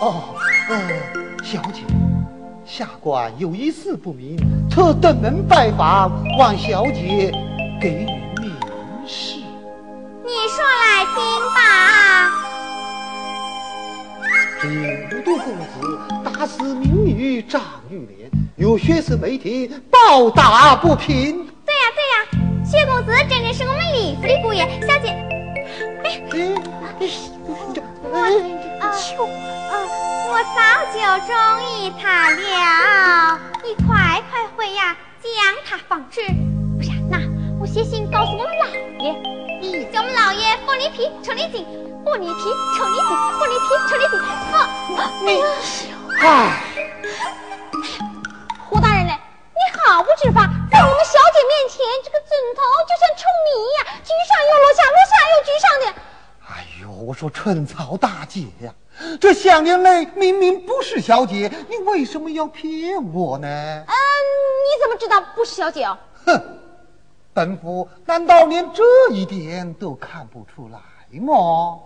哦，呃，小姐，下官有一事不明，特登门拜访，望小姐给予明示。你说来听吧。五都公子打死民女张玉莲，有学生媒体报打不平。对呀对呀，薛公子真正是我们李府的姑爷，小姐。哎，这我啊，呃，我早就中意他了。你快快回呀，将他放置。不是，那我写信告诉我们老爷，叫我们老爷剥你皮，抽你筋，剥你皮，抽你筋，剥你皮，抽你筋。放你，哎，胡大人嘞，你好不知法，在我们小姐面前，这个枕头就像臭米一样，居上又落下，落下又居上的。哎呦，我说春草大姐呀，这项链内明明不是小姐，你为什么要骗我呢？嗯，你怎么知道不是小姐哦？哼，本府难道连这一点都看不出来吗？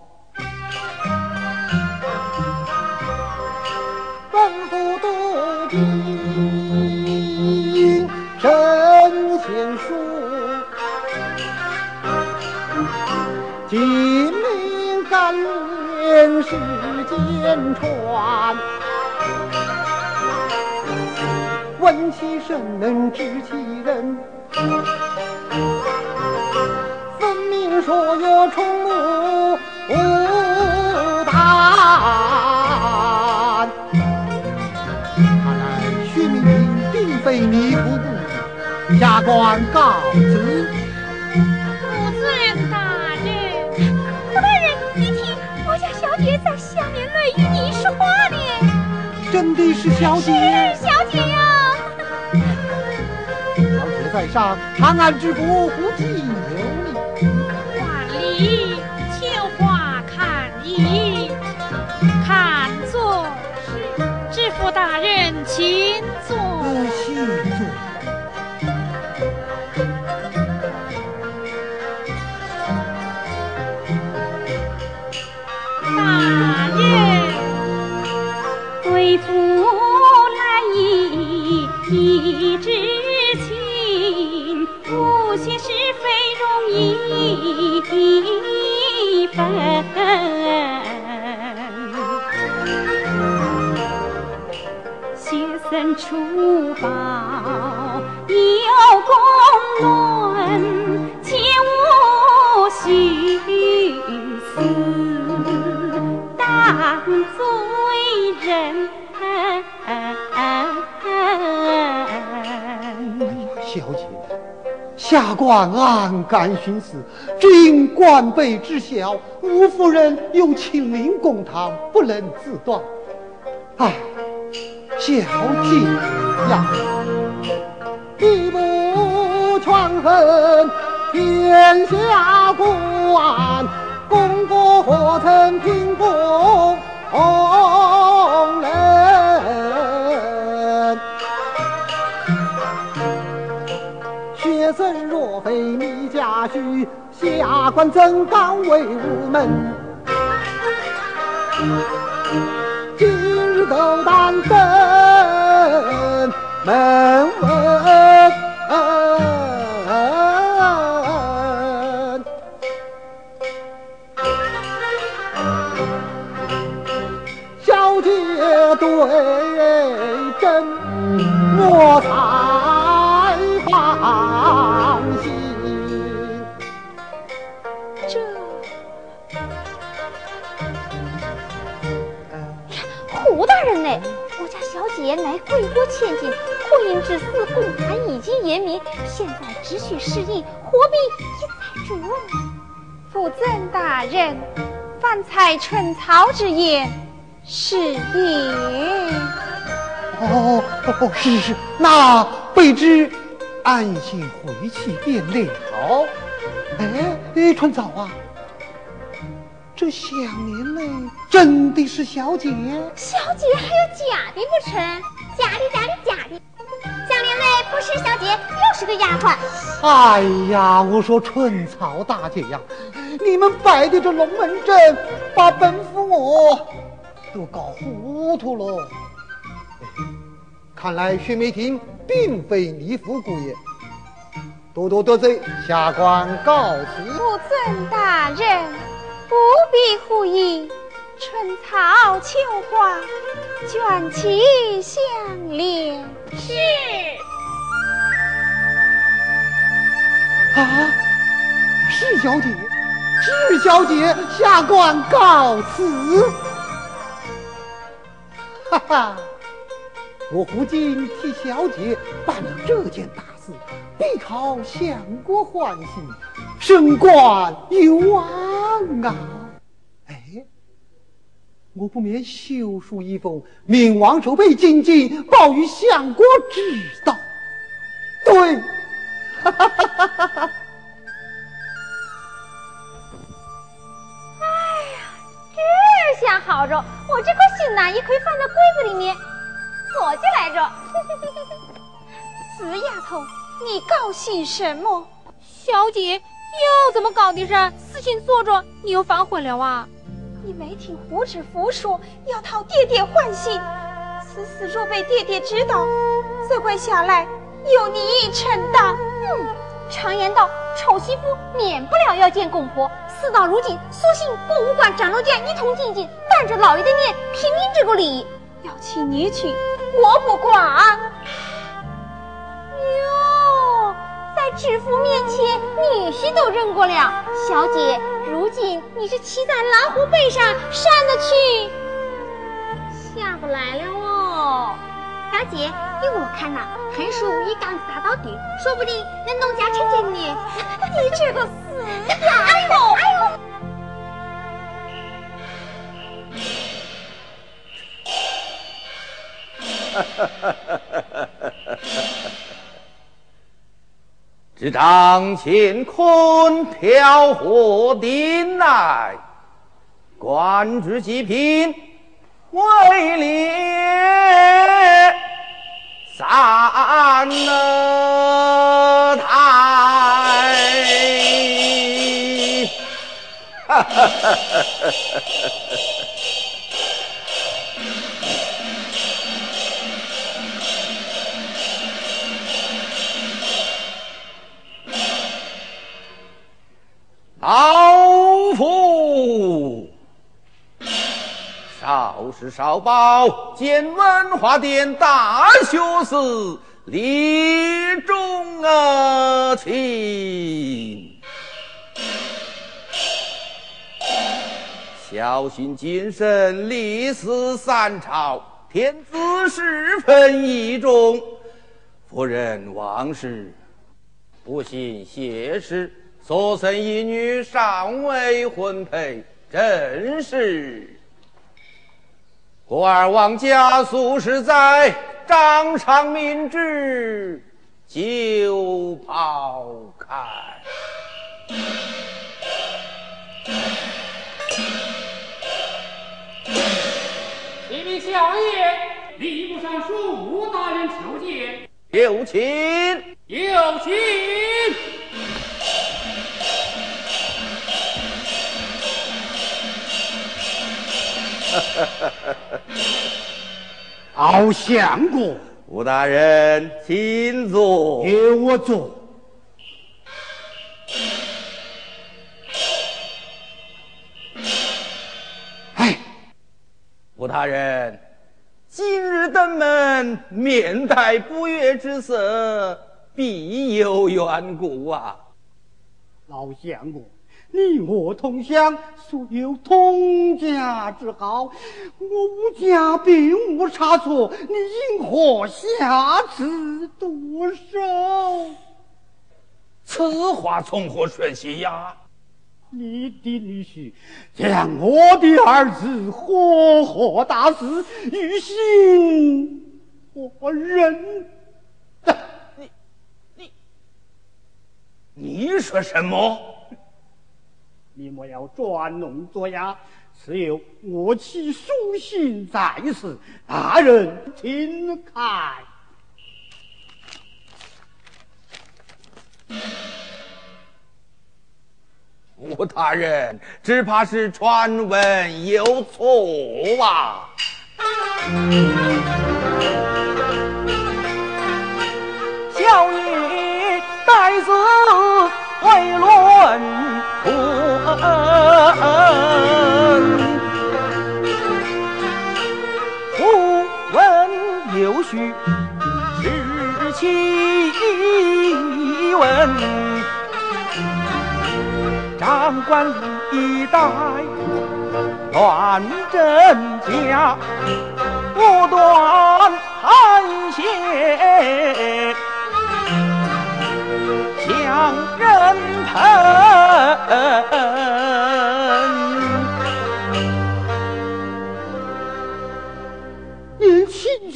本府都凭神仙术，金陵甘霖世间传。闻其声能知其人，分明说有宠母无胆。看来薛明并非你夫故，下官告辞。的是小姐？是小姐呀。在上，长安之国不计有礼。万里学僧出宝有公论，切勿徇私当罪人。小姐。下官暗感徇私，只因官卑职小，吴夫人又亲临公堂，不能自断。唉，小姐呀，一不权衡天下官，功过何曾平公人？学生若非你家婿，下官怎敢为无门？今日斗胆登门问，小姐对真，我才放心。这胡大人呢？我家小姐乃贵国千金，婚姻之事公开已经言明，现在只需适应，何必一再追问呢？辅赠大人，方才春草之言是也。哦哦，是是，那备知安心回去便了。哎哎，春草啊，这项链呢，真的是小姐？小姐还有假的不成？假的，假的，假的！不是小姐，又是个丫鬟。哎呀，我说春草大姐呀，你们摆的这龙门阵，把本府我都搞糊涂了。看来薛梅亭并非李府姑爷，多多得罪，下官告辞。不尊大人，不必护意，春草秋花，卷起相连。是。啊，是小姐，是小姐，下官告辞。哈哈，我胡金替小姐办了这件大事，必讨相国欢心，升官有望啊！哎，我不免修书一封，命王守备进京，报与相国知道。对，这下好着，我这颗心呐，也可以放在柜子里面锁起来着。死丫头，你高兴什么？小姐又怎么搞的噻？事情做着，你又反悔了啊？你没听胡知府说要讨爹爹欢心？此事若被爹爹知道，责怪下来有你一承担。常言道，丑媳妇免不了要见公婆。事到如今，索性博物馆、长老家一同进京，当着老爷的面评评这个理。要娶你去，我不管。哟，在知府面前，女婿都认过了。小姐，如今你是骑在蓝狐背上，上得去，下不来了。小姐，依我看呐，横竖一杠子打到底，说不定能弄家成亲呢。你这个死丫头！哎呦！只张乾坤调和定来，官职极品为烈三台。哈哈哈哈哈！老是少保见文化殿大学士李忠啊，卿，小心谨慎，历史三朝，天子十分倚重。夫人王氏不幸谢世。所生一女尚未婚配，正是国儿王家素是在掌上明志，就抛开。启禀相爷，礼部尚书吴大人求见。有请，有请。敖相国，吴大人，请坐。给我坐。哎，吴大人，今日登门，面带不悦之色，必有缘故啊。老相公。你我同乡，素有同家之好，我吴家并无差错，你因何下此毒手？此话从何说起呀？你的女婿将我的儿子活活打死，于心何忍？你你你说什么？你莫要装聋作哑，此有我妻书信在此，大人请看。吴大人，只怕是传闻有错啊！须知其问，长官历代乱真假，不断含血。向人喷。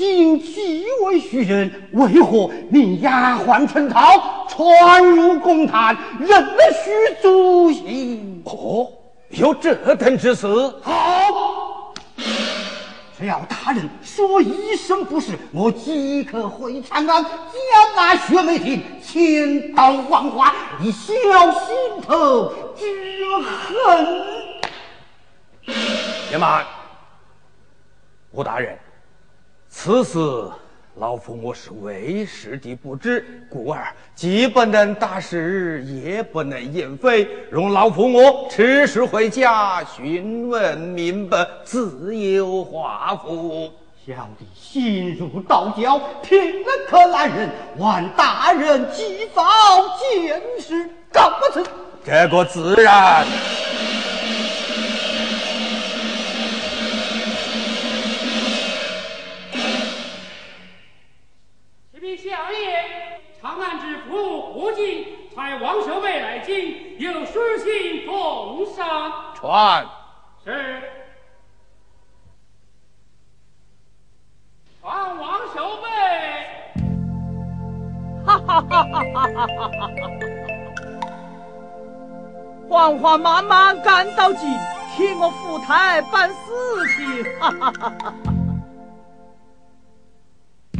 您亲近几位虚人，为何令丫鬟陈涛传入公堂，认了许主席？哦，有这等之事？好，只要大人说一声不是，我即刻回长安，将那薛梅亭千刀万剐，以消心头之恨。且慢，吴大人，此事老夫我是为师的不知，故而既不能答是，也不能言非，容老夫我迟时回家询问明白，自有话府。小弟心如刀绞，听了可难忍，望大人及早见识，告不辞。这个自然。传。是。传王守备。哈哈哈哈哈哈！慌慌忙忙赶到京，替我赴台办事情。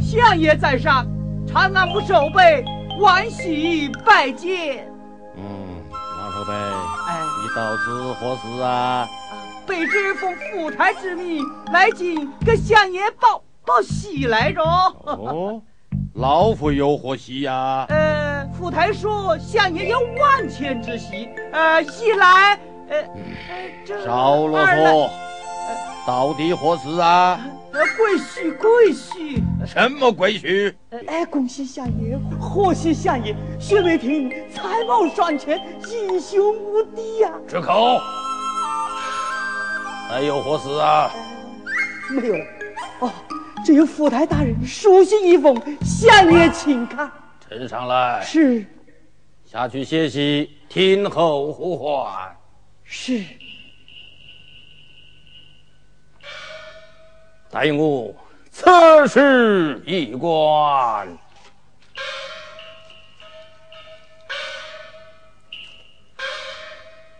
相爷在上，长安府守备，王喜拜见。嗯，王守备。到此何事啊？卑职奉府台之命来京，给相爷报报喜来着。哦，老夫有何喜呀？呃，府台说相爷有万千之喜，呃，一来，呃，呃这少啰嗦，到底何事啊？呃，贵婿，贵婿，什么贵婿？哎，恭喜相爷，贺喜相爷，薛梅亭才貌双全，英雄无敌呀、住口！还有何事啊？没有了。哦，只有府台大人书信一封，相爷请看。呈上来，是下去歇息，听候呼唤。是，待我此事一观。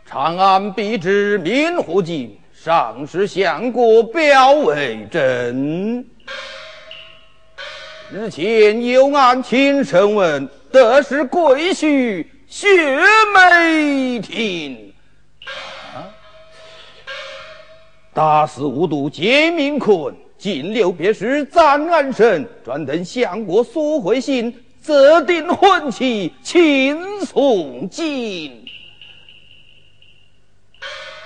长安必知明胡进，上使相国表为真。日前有案请审问，得是贵婿薛梅亭。大肆无度皆民困，进流别时暂安身，专等相国索回信，择定婚期，请送进。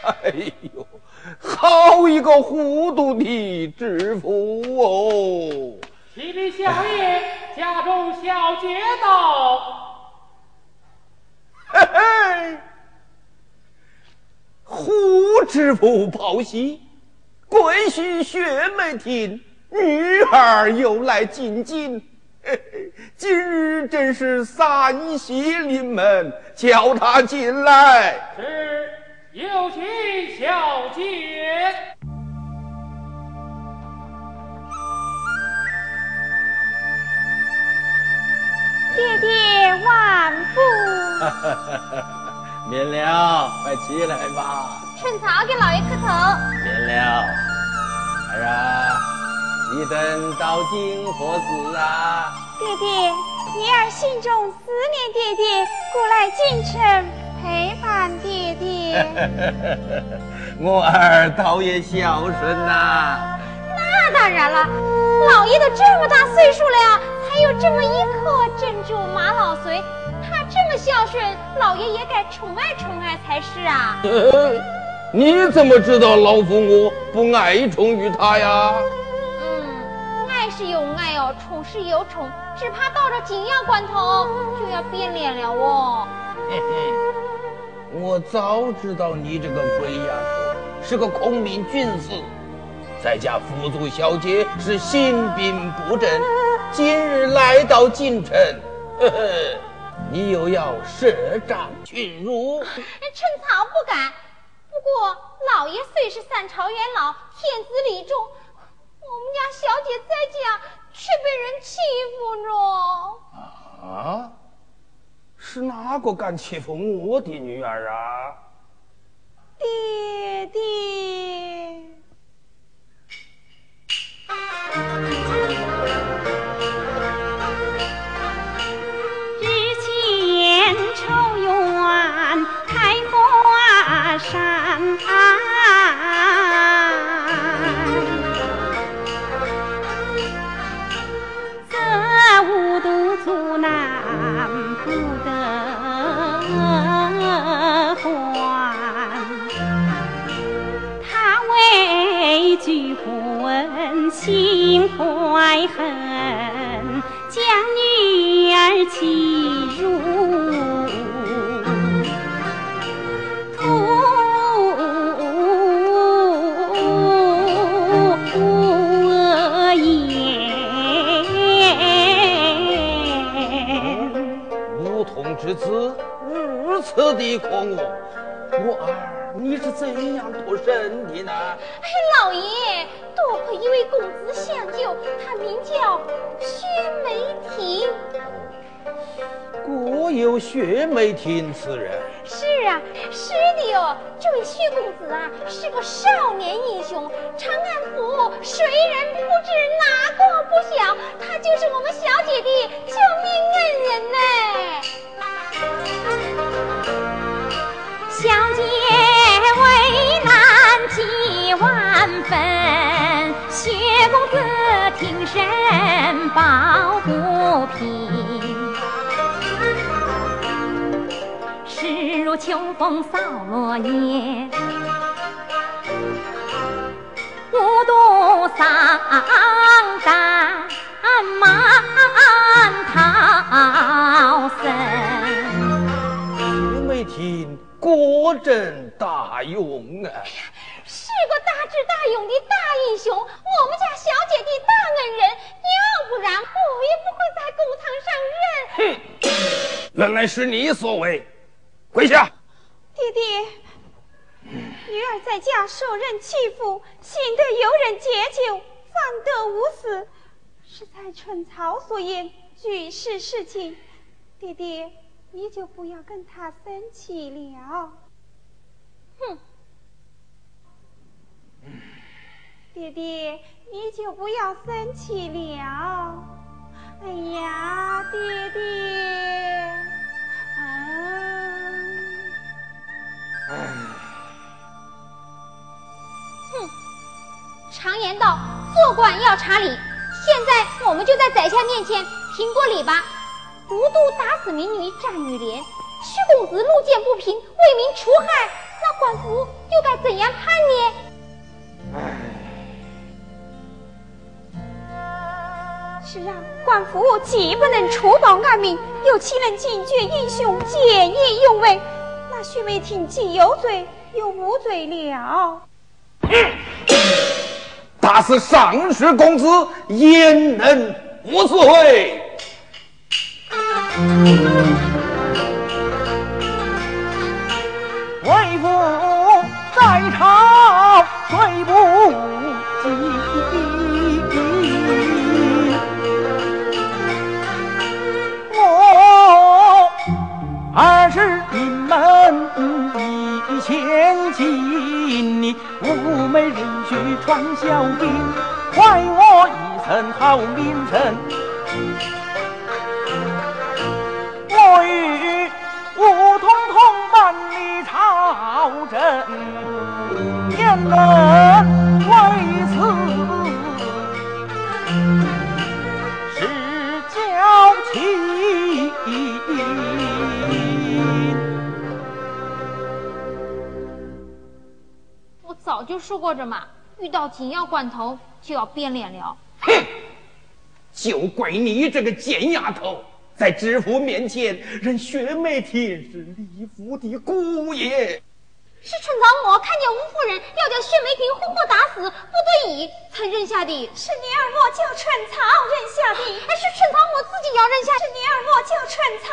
哎呦，好一个糊涂的知府哦！启禀相爷，家中小姐到。嘿嘿，胡知府报喜，贵婿薛梅亭女儿又来进京。嘿嘿，今日真是三喜临门，叫他进来。是，有请小姐。爹爹万福。免了，快起来吧。陈操给老爷磕头。免了，儿啊，你等到今何时啊？爹爹，女儿心中思念爹爹，故来京城陪伴爹爹。我儿倒也孝顺呐、那当然了，老爷都这么大岁数了，还有这么一颗珍珠玛瑙髓，他这么孝顺，老爷也该宠爱宠爱才是啊。你怎么知道老夫我不爱宠于他呀？嗯，爱是有爱哦，宠是有宠，只怕到了紧要关头就要变脸了哦。嘿嘿，我早知道你这个鬼丫头是个空明君子，在家辅助小姐是心病不正，今日来到京城，呵呵，你又要舌战群儒，陈曹不敢。不过老爷虽是三朝元老，天子礼重，我们家小姐在家却被人欺负着。啊？是哪个敢欺负我的女儿啊？爹爹。如此的可恶，我儿你是怎样脱身的呢？哎，老爷。多亏一位公子相救，他名叫薛梅亭。果有薛梅亭此人？是啊，是的哟。这位薛公子啊，是个少年英雄，长安府谁人不知，哪个不晓？他就是我们小姐的救命恩人呢。分。薛公子挺身抱不平，势如秋风扫落叶，无度丧胆满逃生。薛梅亭果真大勇啊！是个大智大勇的大英雄，我们家小姐的大恩人，要不然我也不会在公堂上认。哼，原来是你所为，跪下。爹爹，女儿在家受人欺负，幸得有人解救，方得无死。是在春草所言，举世事情，爹爹你就不要跟他生气了。哼。爹爹，你就不要生气了。哎呀，爹爹，嗯，哼，常言道，做官要查理。现在我们就在宰相面前评过理吧。无度打死民女战女莲，徐公子路见不平，为民除害，那官府又该怎样判呢？是啊，官府既不能除暴安民，又岂能警觉英雄见义勇为？那徐梅亭既有罪又无罪了。打死上市公子，焉能无罪？欲传小兵坏我一身好名声我与我通通办理朝政焉能为此是娇妻我早就说过这嘛。遇到紧要关头就要变脸了。哼，就怪你这个贱丫头，在知府面前认薛梅婷是李府的姑爷。是春早我看见吴夫人要将薛梅婷活活打死，不得已才认下的。是女儿我叫春草认下的，还是春草我自己要认下。是女儿我叫春草。